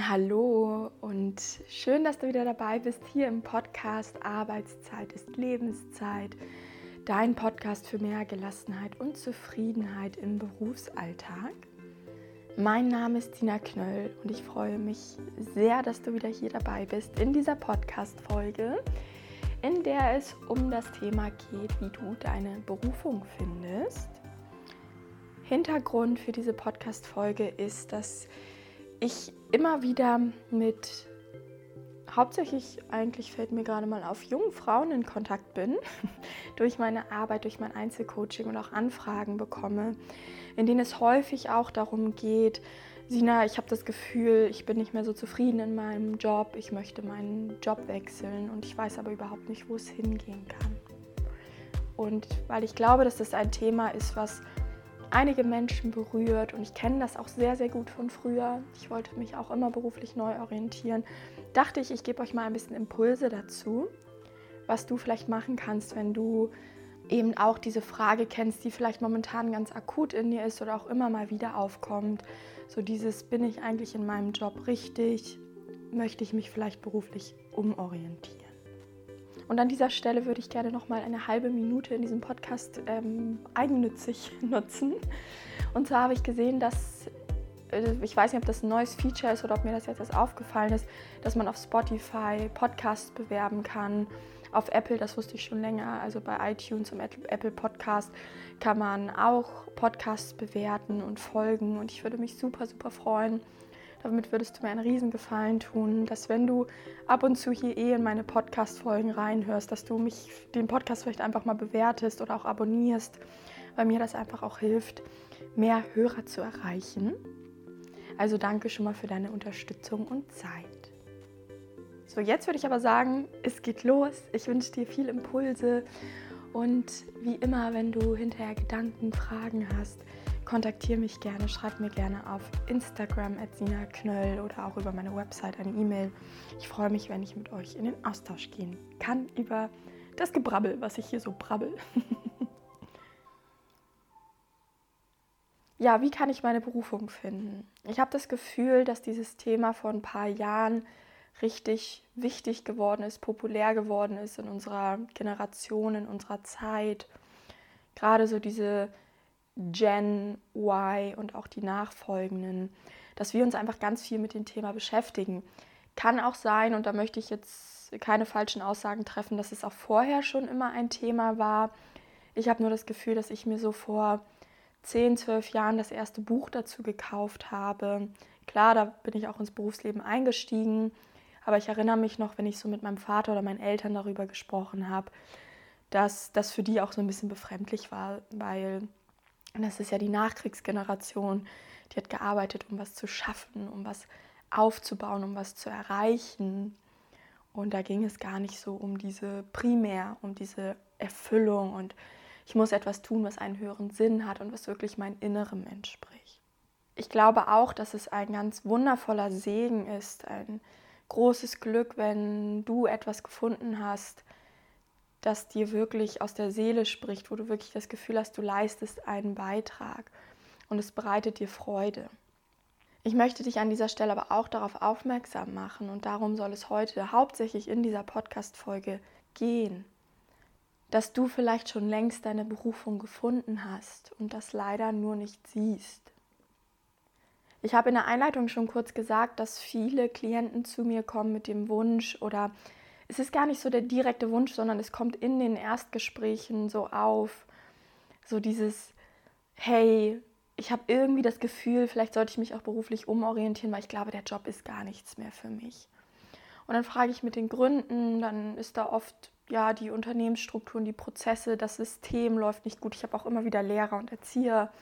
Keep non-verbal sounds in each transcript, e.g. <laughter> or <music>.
Hallo und schön, dass du wieder dabei bist hier im Podcast Arbeitszeit ist Lebenszeit. Dein Podcast für mehr Gelassenheit und Zufriedenheit im Berufsalltag. Mein Name ist Tina Knöll und ich freue mich sehr, dass du wieder hier dabei bist in dieser Podcast-Folge, in der es um das Thema geht, wie du deine Berufung findest. Hintergrund für diese Podcast-Folge ist, dass ich immer wieder mit, hauptsächlich eigentlich fällt mir gerade mal auf, jungen Frauen in Kontakt bin, <laughs> durch meine Arbeit, durch mein Einzelcoaching und auch Anfragen bekomme, in denen es häufig auch darum geht, Sina, ich habe das Gefühl, ich bin nicht mehr so zufrieden in meinem Job, ich möchte meinen Job wechseln und ich weiß aber überhaupt nicht, wo es hingehen kann. Und weil ich glaube, dass das ein Thema ist, was einige Menschen berührt und ich kenne das auch sehr, sehr gut von früher. Ich wollte mich auch immer beruflich neu orientieren. Dachte ich, ich gebe euch mal ein bisschen Impulse dazu, was du vielleicht machen kannst, wenn du eben auch diese Frage kennst, die vielleicht momentan ganz akut in dir ist oder auch immer mal wieder aufkommt. So dieses, bin ich eigentlich in meinem Job richtig? Möchte ich mich vielleicht beruflich umorientieren? Und an dieser Stelle würde ich gerne noch mal eine halbe Minute in diesem Podcast ähm, eigennützig <laughs> nutzen. Und zwar habe ich gesehen, dass äh, ich weiß nicht, ob das ein neues Feature ist oder ob mir das jetzt erst aufgefallen ist, dass man auf Spotify Podcasts bewerben kann. Auf Apple, das wusste ich schon länger, also bei iTunes und Apple Podcast kann man auch Podcasts bewerten und folgen. Und ich würde mich super, super freuen, damit würdest du mir einen Riesengefallen tun, dass wenn du ab und zu hier eh in meine Podcast-Folgen reinhörst, dass du mich den Podcast vielleicht einfach mal bewertest oder auch abonnierst, weil mir das einfach auch hilft, mehr Hörer zu erreichen. Also danke schon mal für deine Unterstützung und Zeit. So, jetzt würde ich aber sagen, es geht los. Ich wünsche dir viel Impulse und wie immer, wenn du hinterher Gedanken, Fragen hast, kontaktiere mich gerne, schreib mir gerne auf Instagram at Sina Knöll oder auch über meine Website eine E-Mail. Ich freue mich, wenn ich mit euch in den Austausch gehen kann über das Gebrabbel, was ich hier so brabbel. <laughs> ja, wie kann ich meine Berufung finden? Ich habe das Gefühl, dass dieses Thema vor ein paar Jahren richtig wichtig geworden ist, populär geworden ist in unserer Generation, in unserer Zeit. Gerade so diese Gen Y und auch die nachfolgenden, dass wir uns einfach ganz viel mit dem Thema beschäftigen. Kann auch sein, und da möchte ich jetzt keine falschen Aussagen treffen, dass es auch vorher schon immer ein Thema war. Ich habe nur das Gefühl, dass ich mir so vor 10, 12 Jahren das erste Buch dazu gekauft habe. Klar, da bin ich auch ins Berufsleben eingestiegen, aber ich erinnere mich noch, wenn ich so mit meinem Vater oder meinen Eltern darüber gesprochen habe, dass das für die auch so ein bisschen befremdlich war, weil und das ist ja die Nachkriegsgeneration, die hat gearbeitet, um was zu schaffen, um was aufzubauen, um was zu erreichen. Und da ging es gar nicht so um diese primär, um diese Erfüllung und ich muss etwas tun, was einen höheren Sinn hat und was wirklich mein Innerem entspricht. Ich glaube auch, dass es ein ganz wundervoller Segen ist, ein großes Glück, wenn du etwas gefunden hast, das dir wirklich aus der Seele spricht, wo du wirklich das Gefühl hast, du leistest einen Beitrag und es bereitet dir Freude. Ich möchte dich an dieser Stelle aber auch darauf aufmerksam machen und darum soll es heute hauptsächlich in dieser Podcast-Folge gehen, dass du vielleicht schon längst deine Berufung gefunden hast und das leider nur nicht siehst. Ich habe in der Einleitung schon kurz gesagt, dass viele Klienten zu mir kommen mit dem Wunsch oder es ist gar nicht so der direkte Wunsch, sondern es kommt in den Erstgesprächen so auf, so dieses, hey, ich habe irgendwie das Gefühl, vielleicht sollte ich mich auch beruflich umorientieren, weil ich glaube, der Job ist gar nichts mehr für mich. Und dann frage ich mit den Gründen, dann ist da oft ja die Unternehmensstrukturen, die Prozesse, das System läuft nicht gut. Ich habe auch immer wieder Lehrer und Erzieher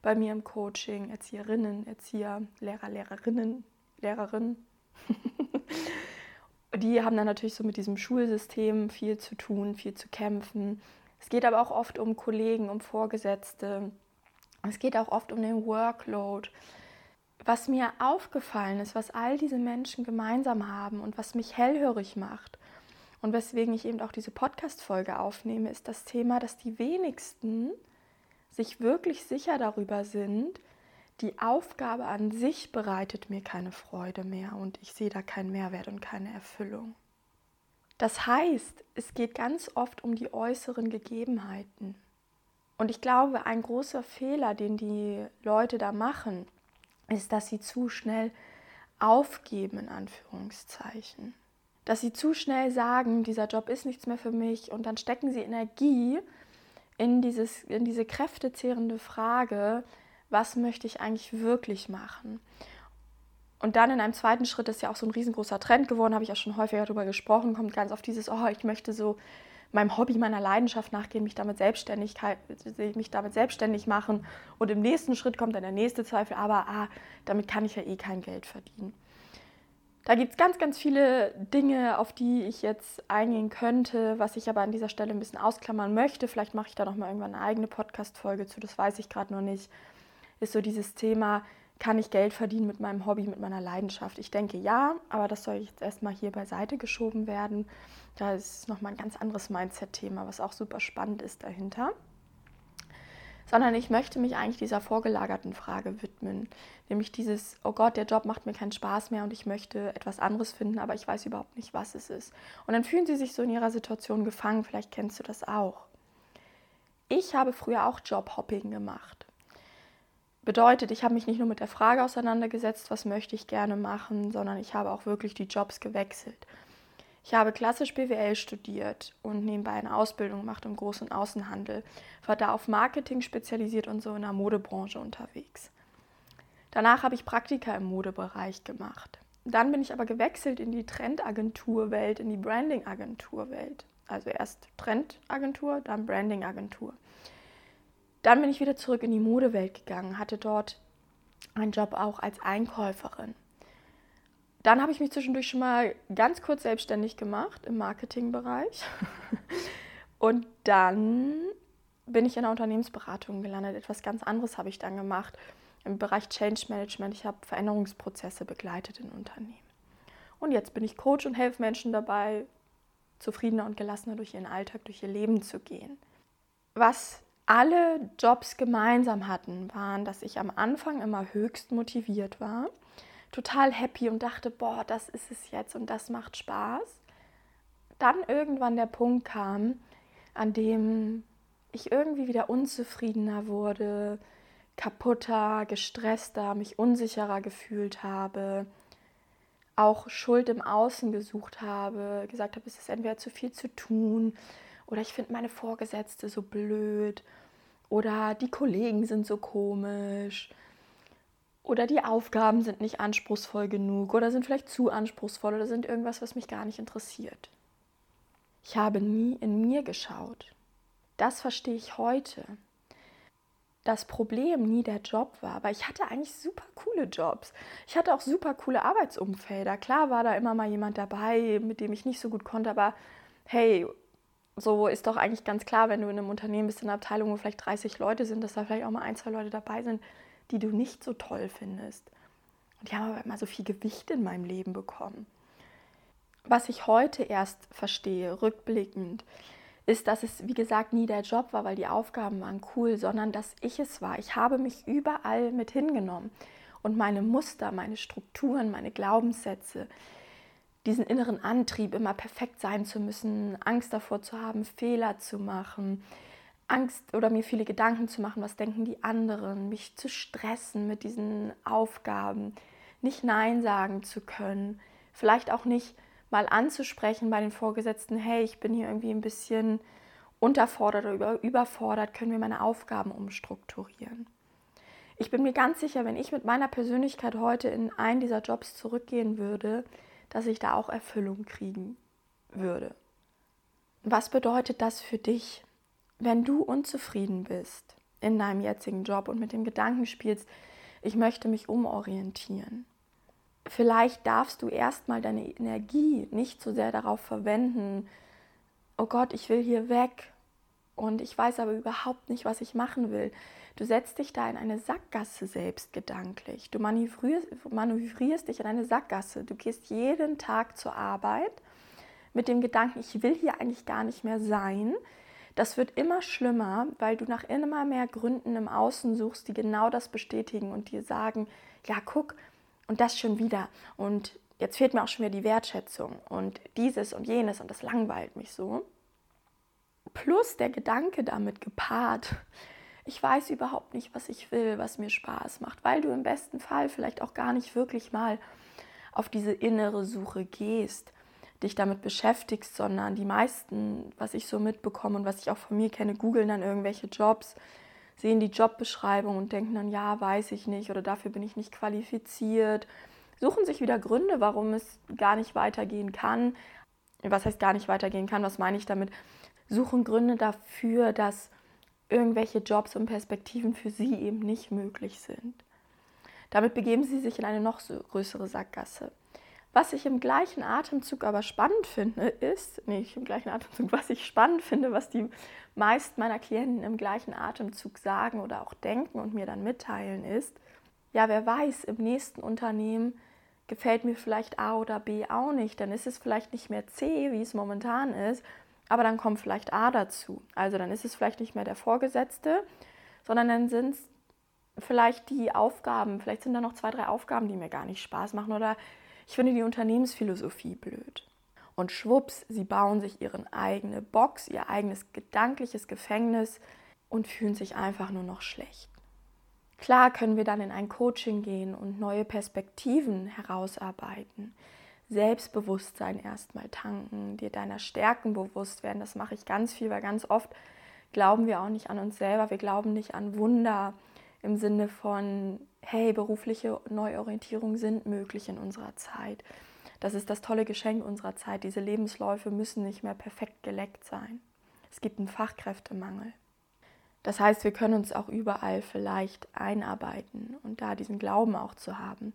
bei mir im Coaching, Erzieherinnen, Erzieher, Lehrer, Lehrerinnen, Lehrerinnen. <laughs> die haben dann natürlich so mit diesem Schulsystem viel zu tun, viel zu kämpfen. Es geht aber auch oft um Kollegen, um Vorgesetzte. Es geht auch oft um den Workload. Was mir aufgefallen ist, was all diese Menschen gemeinsam haben und was mich hellhörig macht und weswegen ich eben auch diese Podcast-Folge aufnehme, ist das Thema, dass die wenigsten sich wirklich sicher darüber sind, die Aufgabe an sich bereitet mir keine Freude mehr und ich sehe da keinen Mehrwert und keine Erfüllung. Das heißt, es geht ganz oft um die äußeren Gegebenheiten. Und ich glaube, ein großer Fehler, den die Leute da machen, ist, dass sie zu schnell aufgeben, in Anführungszeichen. Dass sie zu schnell sagen, dieser Job ist nichts mehr für mich und dann stecken sie Energie in, dieses, in diese kräftezehrende Frage, was möchte ich eigentlich wirklich machen? Und dann in einem zweiten Schritt ist ja auch so ein riesengroßer Trend geworden, habe ich ja schon häufiger darüber gesprochen, kommt ganz auf dieses, oh, ich möchte so meinem Hobby, meiner Leidenschaft nachgehen, mich damit, mich damit selbstständig machen. Und im nächsten Schritt kommt dann der nächste Zweifel, aber ah, damit kann ich ja eh kein Geld verdienen. Da gibt es ganz, ganz viele Dinge, auf die ich jetzt eingehen könnte, was ich aber an dieser Stelle ein bisschen ausklammern möchte. Vielleicht mache ich da nochmal irgendwann eine eigene Podcast-Folge zu, das weiß ich gerade noch nicht. Ist so dieses Thema, kann ich Geld verdienen mit meinem Hobby, mit meiner Leidenschaft? Ich denke ja, aber das soll jetzt erstmal hier beiseite geschoben werden. Da ist nochmal ein ganz anderes Mindset-Thema, was auch super spannend ist dahinter. Sondern ich möchte mich eigentlich dieser vorgelagerten Frage widmen. Nämlich dieses, oh Gott, der Job macht mir keinen Spaß mehr und ich möchte etwas anderes finden, aber ich weiß überhaupt nicht, was es ist. Und dann fühlen sie sich so in ihrer Situation gefangen. Vielleicht kennst du das auch. Ich habe früher auch Jobhopping gemacht. Bedeutet, ich habe mich nicht nur mit der Frage auseinandergesetzt, was möchte ich gerne machen, sondern ich habe auch wirklich die Jobs gewechselt. Ich habe klassisch BWL studiert und nebenbei eine Ausbildung gemacht im Groß- und Außenhandel, war da auf Marketing spezialisiert und so in der Modebranche unterwegs. Danach habe ich Praktika im Modebereich gemacht. Dann bin ich aber gewechselt in die Trendagenturwelt, in die Brandingagenturwelt. Also erst Trendagentur, dann Brandingagentur. Dann bin ich wieder zurück in die Modewelt gegangen, hatte dort einen Job auch als Einkäuferin. Dann habe ich mich zwischendurch schon mal ganz kurz selbstständig gemacht im Marketingbereich. <laughs> Und dann bin ich in der Unternehmensberatung gelandet. Etwas ganz anderes habe ich dann gemacht im Bereich Change Management. Ich habe Veränderungsprozesse begleitet in Unternehmen. Und jetzt bin ich Coach und helfe Menschen dabei, zufriedener und gelassener durch ihren Alltag, durch ihr Leben zu gehen. Was alle Jobs gemeinsam hatten, waren, dass ich am Anfang immer höchst motiviert war, total happy und dachte, boah, das ist es jetzt und das macht Spaß. Dann irgendwann der Punkt kam, an dem ich irgendwie wieder unzufriedener wurde, kaputter, gestresster, mich unsicherer gefühlt habe, auch Schuld im Außen gesucht habe, gesagt habe, es ist entweder zu viel zu tun oder ich finde meine Vorgesetzte so blöd. Oder die Kollegen sind so komisch. Oder die Aufgaben sind nicht anspruchsvoll genug. Oder sind vielleicht zu anspruchsvoll. Oder sind irgendwas, was mich gar nicht interessiert. Ich habe nie in mir geschaut. Das verstehe ich heute. Das Problem nie der Job war, aber ich hatte eigentlich super coole Jobs. Ich hatte auch super coole Arbeitsumfelder. Klar war da immer mal jemand dabei, mit dem ich nicht so gut konnte, aber hey, so ist doch eigentlich ganz klar, wenn du in einem Unternehmen bist, in einer Abteilung, wo vielleicht 30 Leute sind, dass da vielleicht auch mal ein, zwei Leute dabei sind, die du nicht so toll findest. Und die haben aber immer so viel Gewicht in meinem Leben bekommen. Was ich heute erst verstehe, rückblickend, ist, dass es, wie gesagt, nie der Job war, weil die Aufgaben waren cool, sondern dass ich es war. Ich habe mich überall mit hingenommen. Und meine Muster, meine Strukturen, meine Glaubenssätze, diesen inneren Antrieb, immer perfekt sein zu müssen, Angst davor zu haben, Fehler zu machen, Angst oder mir viele Gedanken zu machen, was denken die anderen, mich zu stressen mit diesen Aufgaben, nicht Nein sagen zu können, vielleicht auch nicht mal anzusprechen bei den Vorgesetzten, hey, ich bin hier irgendwie ein bisschen unterfordert oder überfordert, können wir meine Aufgaben umstrukturieren. Ich bin mir ganz sicher, wenn ich mit meiner Persönlichkeit heute in einen dieser Jobs zurückgehen würde, dass ich da auch Erfüllung kriegen würde. Was bedeutet das für dich, wenn du unzufrieden bist in deinem jetzigen Job und mit dem Gedanken spielst, ich möchte mich umorientieren? Vielleicht darfst du erstmal deine Energie nicht so sehr darauf verwenden, oh Gott, ich will hier weg und ich weiß aber überhaupt nicht, was ich machen will. Du setzt dich da in eine Sackgasse selbst gedanklich. Du manövrierst, manövrierst dich in eine Sackgasse. Du gehst jeden Tag zur Arbeit mit dem Gedanken, ich will hier eigentlich gar nicht mehr sein. Das wird immer schlimmer, weil du nach immer mehr Gründen im Außen suchst, die genau das bestätigen und dir sagen, ja, guck, und das schon wieder. Und jetzt fehlt mir auch schon wieder die Wertschätzung und dieses und jenes und das langweilt mich so. Plus der Gedanke damit gepaart, ich weiß überhaupt nicht, was ich will, was mir Spaß macht, weil du im besten Fall vielleicht auch gar nicht wirklich mal auf diese innere Suche gehst, dich damit beschäftigst, sondern die meisten, was ich so mitbekomme und was ich auch von mir kenne, googeln dann irgendwelche Jobs, sehen die Jobbeschreibung und denken dann, ja, weiß ich nicht oder dafür bin ich nicht qualifiziert, suchen sich wieder Gründe, warum es gar nicht weitergehen kann. Was heißt gar nicht weitergehen kann? Was meine ich damit? Suchen Gründe dafür, dass irgendwelche Jobs und Perspektiven für sie eben nicht möglich sind. Damit begeben sie sich in eine noch größere Sackgasse. Was ich im gleichen Atemzug aber spannend finde, ist, nicht im gleichen Atemzug, was ich spannend finde, was die meisten meiner Klienten im gleichen Atemzug sagen oder auch denken und mir dann mitteilen, ist, ja, wer weiß, im nächsten Unternehmen gefällt mir vielleicht A oder B auch nicht, dann ist es vielleicht nicht mehr C, wie es momentan ist, aber dann kommt vielleicht A dazu. Also dann ist es vielleicht nicht mehr der Vorgesetzte, sondern dann sind es vielleicht die Aufgaben, vielleicht sind da noch zwei, drei Aufgaben, die mir gar nicht Spaß machen oder ich finde die Unternehmensphilosophie blöd. Und schwupps, sie bauen sich ihren eigene Box, ihr eigenes gedankliches Gefängnis und fühlen sich einfach nur noch schlecht. Klar können wir dann in ein Coaching gehen und neue Perspektiven herausarbeiten. Selbstbewusstsein erstmal tanken, dir deiner Stärken bewusst werden. Das mache ich ganz viel, weil ganz oft glauben wir auch nicht an uns selber. Wir glauben nicht an Wunder im Sinne von, hey, berufliche Neuorientierung sind möglich in unserer Zeit. Das ist das tolle Geschenk unserer Zeit. Diese Lebensläufe müssen nicht mehr perfekt geleckt sein. Es gibt einen Fachkräftemangel. Das heißt, wir können uns auch überall vielleicht einarbeiten und da diesen Glauben auch zu haben.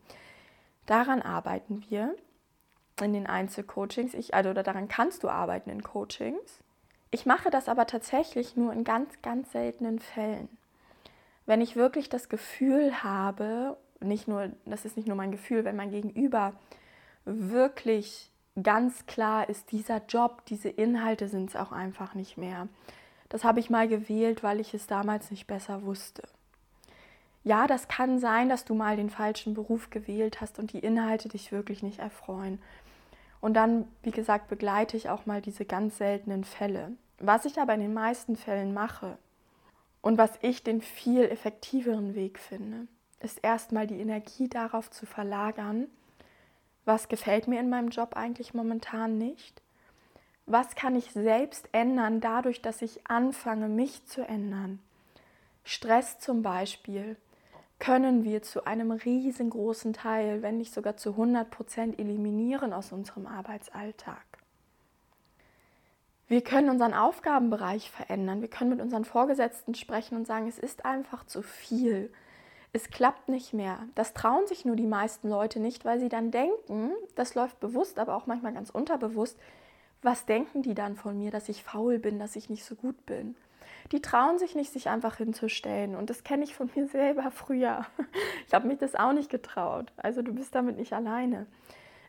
Daran arbeiten wir in den Einzelcoachings. Ich, also daran kannst du arbeiten in Coachings. Ich mache das aber tatsächlich nur in ganz, ganz seltenen Fällen wenn ich wirklich das Gefühl habe, nicht nur, das ist nicht nur mein Gefühl, wenn mein Gegenüber wirklich ganz klar ist, dieser Job, diese Inhalte sind es auch einfach nicht mehr. Das habe ich mal gewählt, weil ich es damals nicht besser wusste. Ja, das kann sein, dass du mal den falschen Beruf gewählt hast und die Inhalte dich wirklich nicht erfreuen. Und dann, wie gesagt, begleite ich auch mal diese ganz seltenen Fälle. Was ich aber in den meisten Fällen mache, und was ich den viel effektiveren Weg finde, ist erstmal die Energie darauf zu verlagern, was gefällt mir in meinem Job eigentlich momentan nicht, was kann ich selbst ändern dadurch, dass ich anfange, mich zu ändern. Stress zum Beispiel können wir zu einem riesengroßen Teil, wenn nicht sogar zu 100 Prozent eliminieren aus unserem Arbeitsalltag. Wir können unseren Aufgabenbereich verändern. Wir können mit unseren Vorgesetzten sprechen und sagen, es ist einfach zu viel. Es klappt nicht mehr. Das trauen sich nur die meisten Leute nicht, weil sie dann denken, das läuft bewusst, aber auch manchmal ganz unterbewusst, was denken die dann von mir, dass ich faul bin, dass ich nicht so gut bin? Die trauen sich nicht, sich einfach hinzustellen. Und das kenne ich von mir selber früher. <laughs> Ich habe mich das auch nicht getraut. Also du bist damit nicht alleine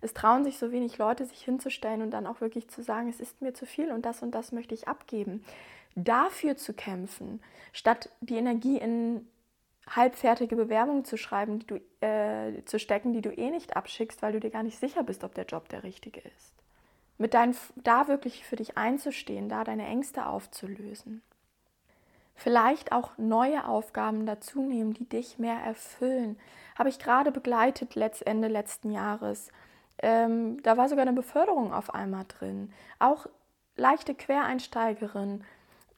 es trauen sich so wenig Leute, sich hinzustellen und dann auch wirklich zu sagen, es ist mir zu viel und das und das möchte ich abgeben. Dafür zu kämpfen, statt die Energie in halbfertige Bewerbungen zu schreiben, die du, äh, zu stecken, die du eh nicht abschickst, weil du dir gar nicht sicher bist, ob der Job der richtige ist. Mit deinen, da wirklich für dich einzustehen, da deine Ängste aufzulösen. Vielleicht auch neue Aufgaben dazu nehmen, die dich mehr erfüllen. Habe ich gerade begleitet Ende letzten Jahres ähm, da war sogar eine Beförderung auf einmal drin. Auch leichte Quereinsteigerin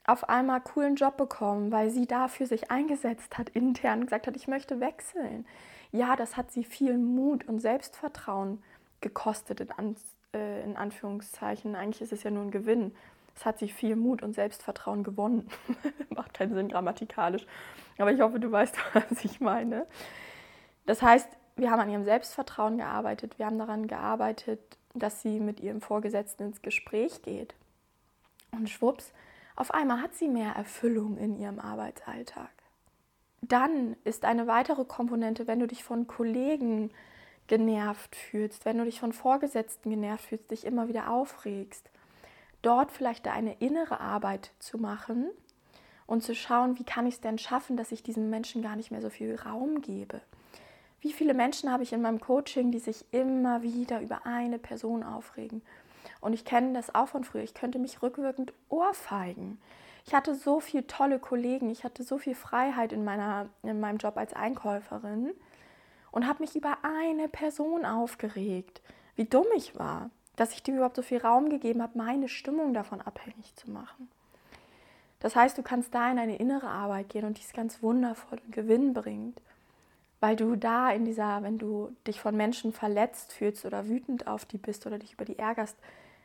auf einmal coolen Job bekommen, weil sie dafür sich eingesetzt hat, intern gesagt hat, ich möchte wechseln. Ja, das hat sie viel Mut und Selbstvertrauen gekostet, in, An äh, in Anführungszeichen. Eigentlich ist es ja nur ein Gewinn. Es hat sie viel Mut und Selbstvertrauen gewonnen. <laughs> Macht keinen Sinn grammatikalisch. Aber ich hoffe, du weißt, <laughs> was ich meine. Das heißt, wir haben an ihrem Selbstvertrauen gearbeitet. Wir haben daran gearbeitet, dass sie mit ihrem Vorgesetzten ins Gespräch geht. Und schwupps, auf einmal hat sie mehr Erfüllung in ihrem Arbeitsalltag. Dann ist eine weitere Komponente, wenn du dich von Kollegen genervt fühlst, wenn du dich von Vorgesetzten genervt fühlst, dich immer wieder aufregst, dort vielleicht eine innere Arbeit zu machen und zu schauen, wie kann ich es denn schaffen, dass ich diesen Menschen gar nicht mehr so viel Raum gebe. Wie viele Menschen habe ich in meinem Coaching, die sich immer wieder über eine Person aufregen? Und ich kenne das auch von früher. Ich könnte mich rückwirkend ohrfeigen. Ich hatte so viele tolle Kollegen, ich hatte so viel Freiheit in, meiner, in meinem Job als Einkäuferin und habe mich über eine Person aufgeregt, wie dumm ich war, dass ich dir überhaupt so viel Raum gegeben habe, meine Stimmung davon abhängig zu machen. Das heißt, du kannst da in eine innere Arbeit gehen und die ist ganz wundervoll und gewinnbringend, weil du da in dieser, wenn du dich von Menschen verletzt fühlst oder wütend auf die bist oder dich über die ärgerst,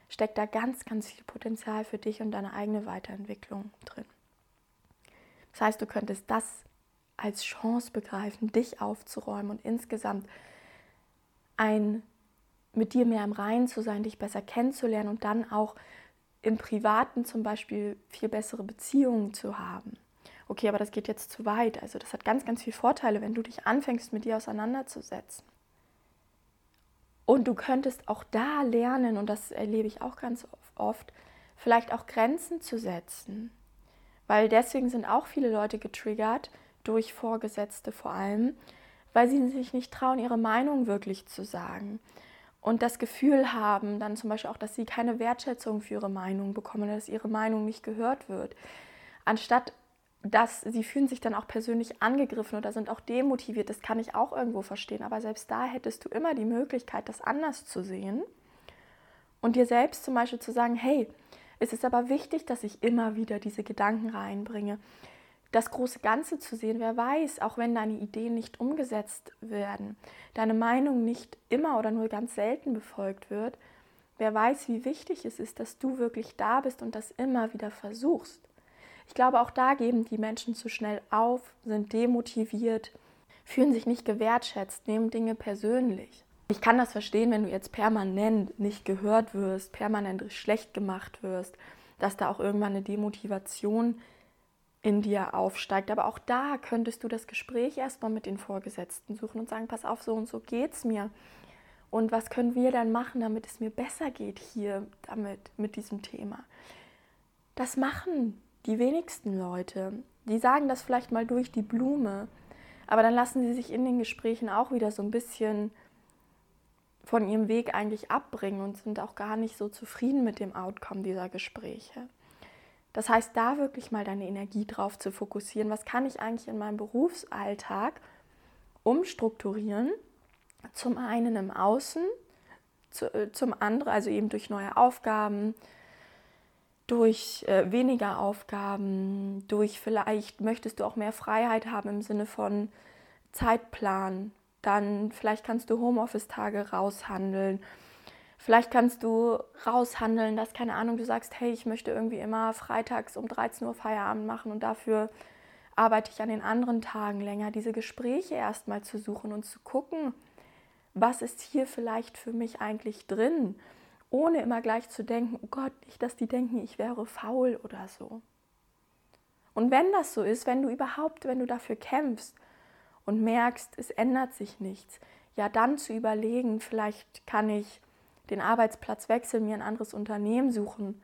steckt da ganz, ganz viel Potenzial für dich und deine eigene Weiterentwicklung drin. Das heißt, du könntest das als Chance begreifen, dich aufzuräumen und insgesamt ein mit dir mehr im Reinen zu sein, dich besser kennenzulernen und dann auch im Privaten zum Beispiel viel bessere Beziehungen zu haben. Okay, aber das geht jetzt zu weit. Also das hat ganz, ganz viele Vorteile, wenn du dich anfängst, mit dir auseinanderzusetzen. Und du könntest auch da lernen, und das erlebe ich auch ganz oft, vielleicht auch Grenzen zu setzen. Weil deswegen sind auch viele Leute getriggert, durch Vorgesetzte vor allem, weil sie sich nicht trauen, ihre Meinung wirklich zu sagen. Und das Gefühl haben dann zum Beispiel auch, dass sie keine Wertschätzung für ihre Meinung bekommen, dass ihre Meinung nicht gehört wird. Anstatt dass sie fühlen sich dann auch persönlich angegriffen oder sind auch demotiviert. Das kann ich auch irgendwo verstehen. Aber selbst da hättest du immer die Möglichkeit, das anders zu sehen und dir selbst zum Beispiel zu sagen, hey, es ist aber wichtig, dass ich immer wieder diese Gedanken reinbringe. Das große Ganze zu sehen, wer weiß, auch wenn deine Ideen nicht umgesetzt werden, deine Meinung nicht immer oder nur ganz selten befolgt wird, wer weiß, wie wichtig es ist, dass du wirklich da bist und das immer wieder versuchst. Ich glaube, auch da geben die Menschen zu schnell auf, sind demotiviert, fühlen sich nicht gewertschätzt, nehmen Dinge persönlich. Ich kann das verstehen, wenn du jetzt permanent nicht gehört wirst, permanent schlecht gemacht wirst, dass da auch irgendwann eine Demotivation in dir aufsteigt. Aber auch da könntest du das Gespräch erstmal mit den Vorgesetzten suchen und sagen, pass auf, so und so geht es mir. Und was können wir dann machen, damit es mir besser geht hier damit, mit diesem Thema? Das machen die wenigsten Leute, die sagen das vielleicht mal durch die Blume, aber dann lassen sie sich in den Gesprächen auch wieder so ein bisschen von ihrem Weg eigentlich abbringen und sind auch gar nicht so zufrieden mit dem Outcome dieser Gespräche. Das heißt, da wirklich mal deine Energie drauf zu fokussieren, was kann ich eigentlich in meinem Berufsalltag umstrukturieren, zum einen im Außen, äh, zum anderen, also eben durch neue Aufgaben, durch äh, weniger Aufgaben, durch vielleicht möchtest du auch mehr Freiheit haben im Sinne von Zeitplan, dann vielleicht kannst du Homeoffice-Tage raushandeln. Vielleicht kannst du raushandeln, dass, keine Ahnung, du sagst, hey, ich möchte irgendwie immer freitags um 13 Uhr Feierabend machen und dafür arbeite ich an den anderen Tagen länger. Diese Gespräche erstmal zu suchen und zu gucken, was ist hier vielleicht für mich eigentlich drin? ohne immer gleich zu denken, oh Gott, nicht, dass die denken, ich wäre faul oder so. Und wenn das so ist, wenn du überhaupt, wenn du dafür kämpfst und merkst, es ändert sich nichts, ja dann zu überlegen, vielleicht kann ich den Arbeitsplatz wechseln, mir ein anderes Unternehmen suchen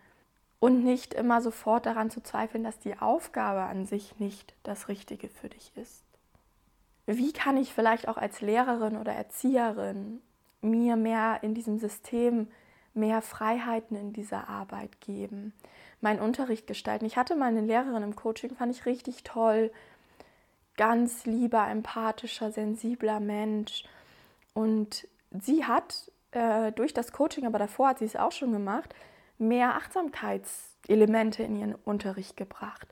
und nicht immer sofort daran zu zweifeln, dass die Aufgabe an sich nicht das Richtige für dich ist. Wie kann ich vielleicht auch als Lehrerin oder Erzieherin mir mehr in diesem System mehr Freiheiten in dieser Arbeit geben, meinen Unterricht gestalten. Ich hatte mal eine Lehrerin im Coaching, fand ich richtig toll, ganz lieber, empathischer, sensibler Mensch. Und sie hat äh, durch das Coaching, aber davor hat sie es auch schon gemacht, mehr Achtsamkeitselemente in ihren Unterricht gebracht.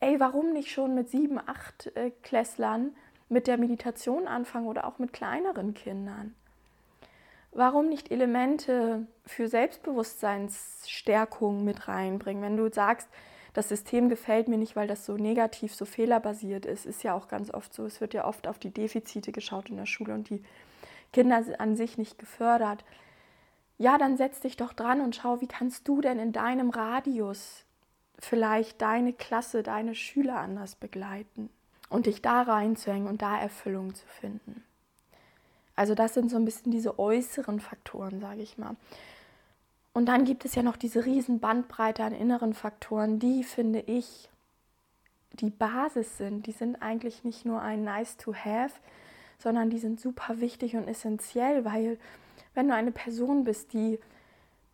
Ey, warum nicht schon mit sieben, acht äh, Klässlern mit der Meditation anfangen oder auch mit kleineren Kindern? warum nicht Elemente für Selbstbewusstseinsstärkung mit reinbringen? Wenn du sagst, das System gefällt mir nicht, weil das so negativ, so fehlerbasiert ist, ist ja auch ganz oft so. Es wird ja oft auf die Defizite geschaut in der Schule und die Kinder an sich nicht gefördert. Ja, dann setz dich doch dran und schau, wie kannst du denn in deinem Radius vielleicht deine Klasse, deine Schüler anders begleiten und dich da reinzuhängen und da Erfüllung zu finden. Also das sind so ein bisschen diese äußeren Faktoren, sage ich mal. Und dann gibt es ja noch diese riesen Bandbreite an inneren Faktoren, die finde ich die Basis sind. Die sind eigentlich nicht nur ein Nice to Have, sondern die sind super wichtig und essentiell, weil wenn du eine Person bist, die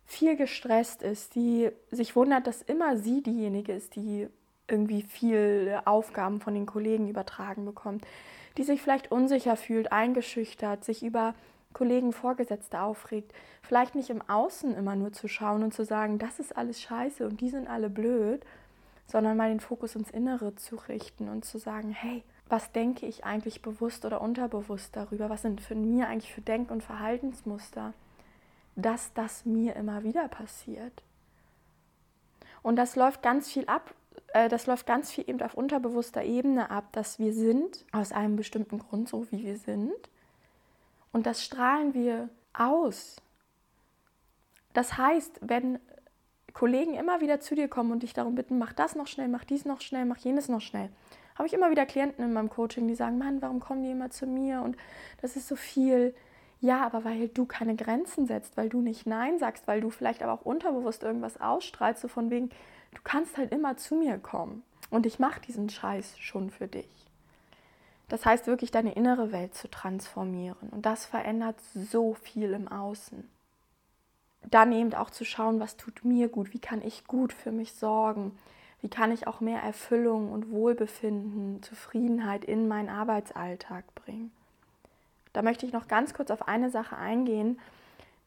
viel gestresst ist, die sich wundert, dass immer sie diejenige ist, die irgendwie viel Aufgaben von den Kollegen übertragen bekommt, die sich vielleicht unsicher fühlt, eingeschüchtert, sich über Kollegen, Vorgesetzte aufregt, vielleicht nicht im Außen immer nur zu schauen und zu sagen, das ist alles scheiße und die sind alle blöd, sondern mal den Fokus ins Innere zu richten und zu sagen, hey, was denke ich eigentlich bewusst oder unterbewusst darüber? Was sind für mir eigentlich für Denk- und Verhaltensmuster, dass das mir immer wieder passiert? Und das läuft ganz viel ab, äh, das läuft ganz viel eben auf unterbewusster Ebene ab, dass wir sind aus einem bestimmten Grund so, wie wir sind. Und das strahlen wir aus. Das heißt, wenn Kollegen immer wieder zu dir kommen und dich darum bitten, mach das noch schnell, mach dies noch schnell, mach jenes noch schnell. Habe ich immer wieder Klienten in meinem Coaching, die sagen, Mann, warum kommen die immer zu mir? Und das ist so viel. Ja, aber weil du keine Grenzen setzt, weil du nicht Nein sagst, weil du vielleicht aber auch unterbewusst irgendwas ausstrahlst, so von wegen, du kannst halt immer zu mir kommen. Und ich mache diesen Scheiß schon für dich. Das heißt wirklich, deine innere Welt zu transformieren. Und das verändert so viel im Außen. Dann eben auch zu schauen, was tut mir gut, wie kann ich gut für mich sorgen, wie kann ich auch mehr Erfüllung und Wohlbefinden, Zufriedenheit in meinen Arbeitsalltag bringen. Da möchte ich noch ganz kurz auf eine Sache eingehen.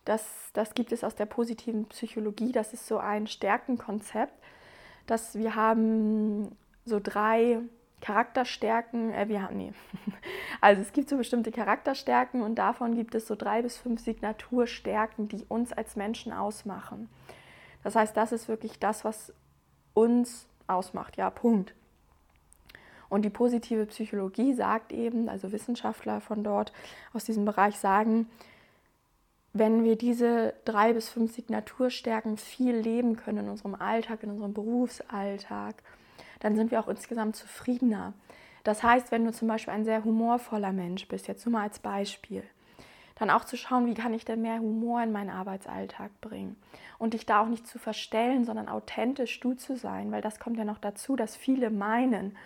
Das, das gibt es aus der positiven Psychologie. Das ist so ein Stärkenkonzept, dass wir haben so drei Charakterstärken, äh, wir haben, nee. <laughs> Also es gibt so bestimmte Charakterstärken und davon gibt es so drei bis fünf Signaturstärken, die uns als Menschen ausmachen. Das heißt, das ist wirklich das, was uns ausmacht. Ja, Punkt. Und die positive Psychologie sagt eben, also Wissenschaftler von dort aus diesem Bereich sagen, wenn wir diese drei bis fünf Signaturstärken viel leben können in unserem Alltag, in unserem Berufsalltag, dann sind wir auch insgesamt zufriedener. Das heißt, wenn du zum Beispiel ein sehr humorvoller Mensch bist, jetzt nur mal als Beispiel, dann auch zu schauen, wie kann ich denn mehr Humor in meinen Arbeitsalltag bringen und dich da auch nicht zu verstellen, sondern authentisch du zu sein, weil das kommt ja noch dazu, dass viele meinen,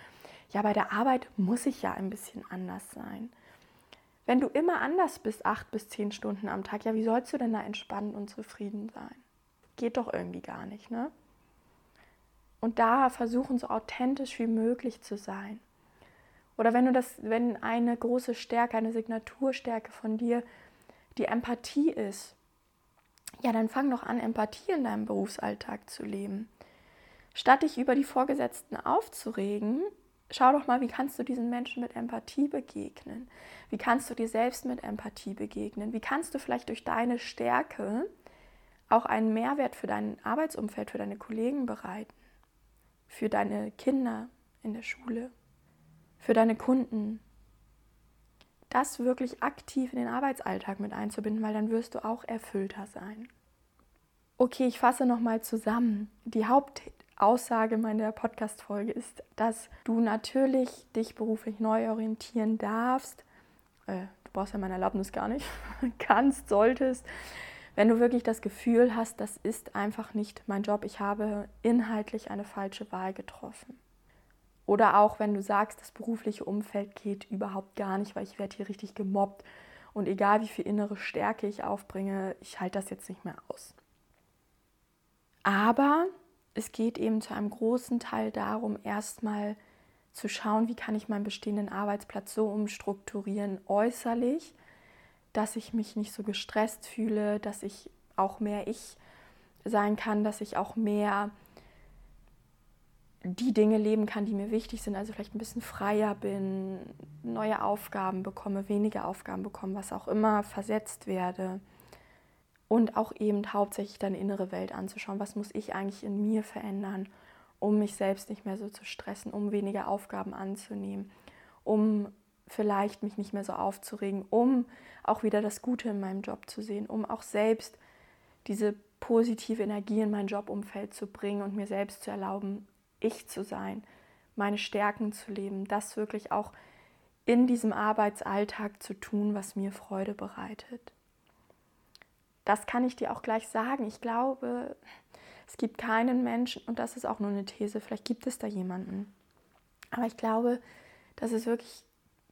ja, bei der Arbeit muss ich ja ein bisschen anders sein. Wenn du immer anders bist, acht bis zehn Stunden am Tag, ja, wie sollst du denn da entspannt und zufrieden sein? Geht doch irgendwie gar nicht, ne? und da versuchen, so authentisch wie möglich zu sein. Oder wenn du das, wenn eine große Stärke, eine Signaturstärke von dir die Empathie ist, ja, dann fang doch an, Empathie in deinem Berufsalltag zu leben. Statt dich über die Vorgesetzten aufzuregen, schau doch mal, wie kannst du diesen Menschen mit Empathie begegnen? Wie kannst du dir selbst mit Empathie begegnen? Wie kannst du vielleicht durch deine Stärke auch einen Mehrwert für dein Arbeitsumfeld, für deine Kollegen bereiten? für deine Kinder in der Schule, für deine Kunden. Das wirklich aktiv in den Arbeitsalltag mit einzubinden, weil dann wirst du auch erfüllter sein. Okay, ich fasse nochmal zusammen. Die Hauptaussage meiner Podcast-Folge ist, dass du natürlich dich beruflich neu orientieren darfst. Äh, du brauchst ja meine Erlaubnis gar nicht. <laughs> Kannst, solltest wenn du wirklich das Gefühl hast, das ist einfach nicht mein Job, ich habe inhaltlich eine falsche Wahl getroffen. Oder auch wenn du sagst, das berufliche Umfeld geht überhaupt gar nicht, weil ich werde hier richtig gemobbt und egal wie viel innere Stärke ich aufbringe, ich halte das jetzt nicht mehr aus. Aber es geht eben zu einem großen Teil darum, erstmal zu schauen, wie kann ich meinen bestehenden Arbeitsplatz so umstrukturieren äußerlich, dass ich mich nicht so gestresst fühle, dass ich auch mehr ich sein kann, dass ich auch mehr die Dinge leben kann, die mir wichtig sind, also vielleicht ein bisschen freier bin, neue Aufgaben bekomme, weniger Aufgaben bekomme, was auch immer, versetzt werde. Und auch eben hauptsächlich deine innere Welt anzuschauen. Was muss ich eigentlich in mir verändern, um mich selbst nicht mehr so zu stressen, um weniger Aufgaben anzunehmen, um vielleicht mich nicht mehr so aufzuregen, um auch wieder das Gute in meinem Job zu sehen, um auch selbst diese positive Energie in mein Jobumfeld zu bringen und mir selbst zu erlauben, ich zu sein, meine Stärken zu leben, das wirklich auch in diesem Arbeitsalltag zu tun, was mir Freude bereitet. das kann ich dir auch gleich sagen. Ich glaube, es gibt keinen Menschen, und das ist auch nur eine These, vielleicht gibt es da jemanden, aber ich glaube, dass es wirklich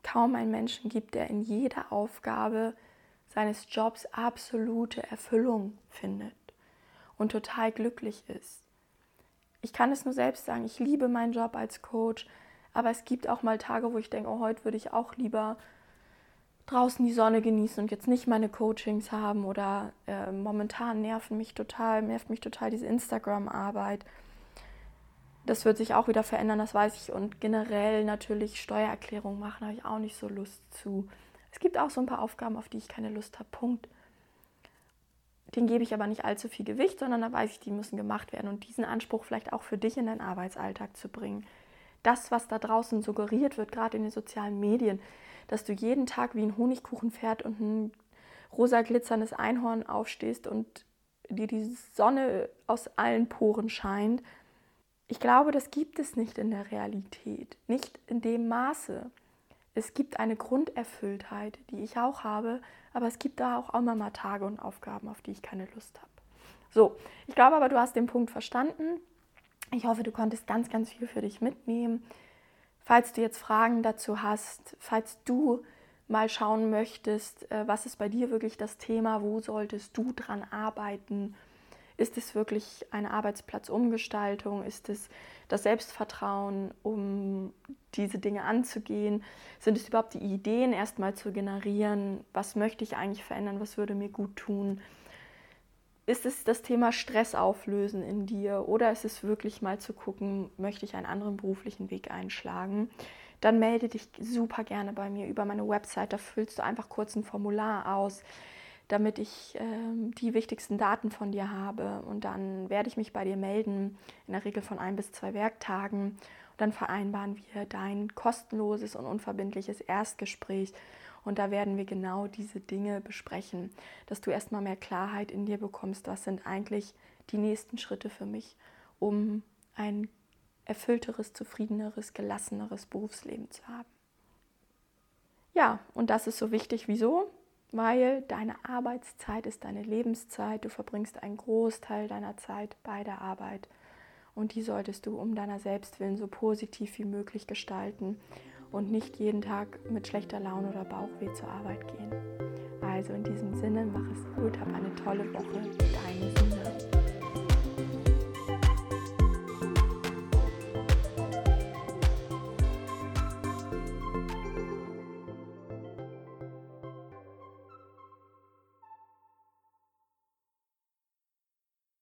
kaum einen Menschen gibt, der in jeder Aufgabe seines Jobs absolute Erfüllung findet und total glücklich ist. Ich kann es nur selbst sagen, ich liebe meinen Job als Coach, aber es gibt auch mal Tage, wo ich denke, oh, heute würde ich auch lieber draußen die Sonne genießen und jetzt nicht meine Coachings haben oder äh, momentan nerven mich total, nervt mich total diese Instagram-Arbeit. Das wird sich auch wieder verändern, das weiß ich. Und generell natürlich Steuererklärung machen, habe ich auch nicht so Lust zu. Es gibt auch so ein paar Aufgaben, auf die ich keine Lust habe. Punkt. Den gebe ich aber nicht allzu viel Gewicht, sondern da weiß ich, die müssen gemacht werden. Und diesen Anspruch vielleicht auch für dich in deinen Arbeitsalltag zu bringen. Das, was da draußen suggeriert wird, gerade in den sozialen Medien, dass du jeden Tag wie ein Honigkuchenpferd und ein rosa glitzerndes Einhorn aufstehst und dir die Sonne aus allen Poren scheint. Ich glaube, das gibt es nicht in der Realität, nicht in dem Maße. Es gibt eine Grunderfülltheit, die ich auch habe, aber es gibt da auch immer mal Tage und Aufgaben, auf die ich keine Lust habe. So, ich glaube aber, du hast den Punkt verstanden. Ich hoffe, du konntest ganz, ganz viel für dich mitnehmen. Falls du jetzt Fragen dazu hast, falls du mal schauen möchtest, äh, was ist bei dir wirklich das Thema, wo solltest du dran arbeiten? Ist es wirklich eine Arbeitsplatzumgestaltung? Ist es das Selbstvertrauen, um diese Dinge anzugehen? Sind es überhaupt die Ideen erstmal zu generieren? Was möchte ich eigentlich verändern? Was würde mir gut tun? ist es das Thema Stress auflösen in dir oder ist es wirklich mal zu gucken, möchte ich einen anderen beruflichen Weg einschlagen? Dann melde dich super gerne bei mir über meine Website. Da füllst du einfach kurz ein Formular aus, damit ich äh, die wichtigsten Daten von dir habe. Und dann werde ich mich bei dir melden, in der Regel von ein bis zwei Werktagen. Und dann vereinbaren wir dein kostenloses und unverbindliches Erstgespräch und da werden wir genau diese Dinge besprechen, dass du erstmal mehr Klarheit in dir bekommst, was sind eigentlich die nächsten Schritte für mich, um ein erfüllteres, zufriedeneres, gelasseneres Berufsleben zu haben. Ja, und das ist so wichtig. Wieso? Weil deine Arbeitszeit ist deine Lebenszeit. Du verbringst einen Großteil deiner Zeit bei der Arbeit. Und die solltest du um deiner Selbstwillen so positiv wie möglich gestalten und nicht jeden Tag mit schlechter Laune oder Bauchweh zur Arbeit gehen. Also in diesem Sinne, mach es gut, hab eine tolle Woche. Deine Sonne.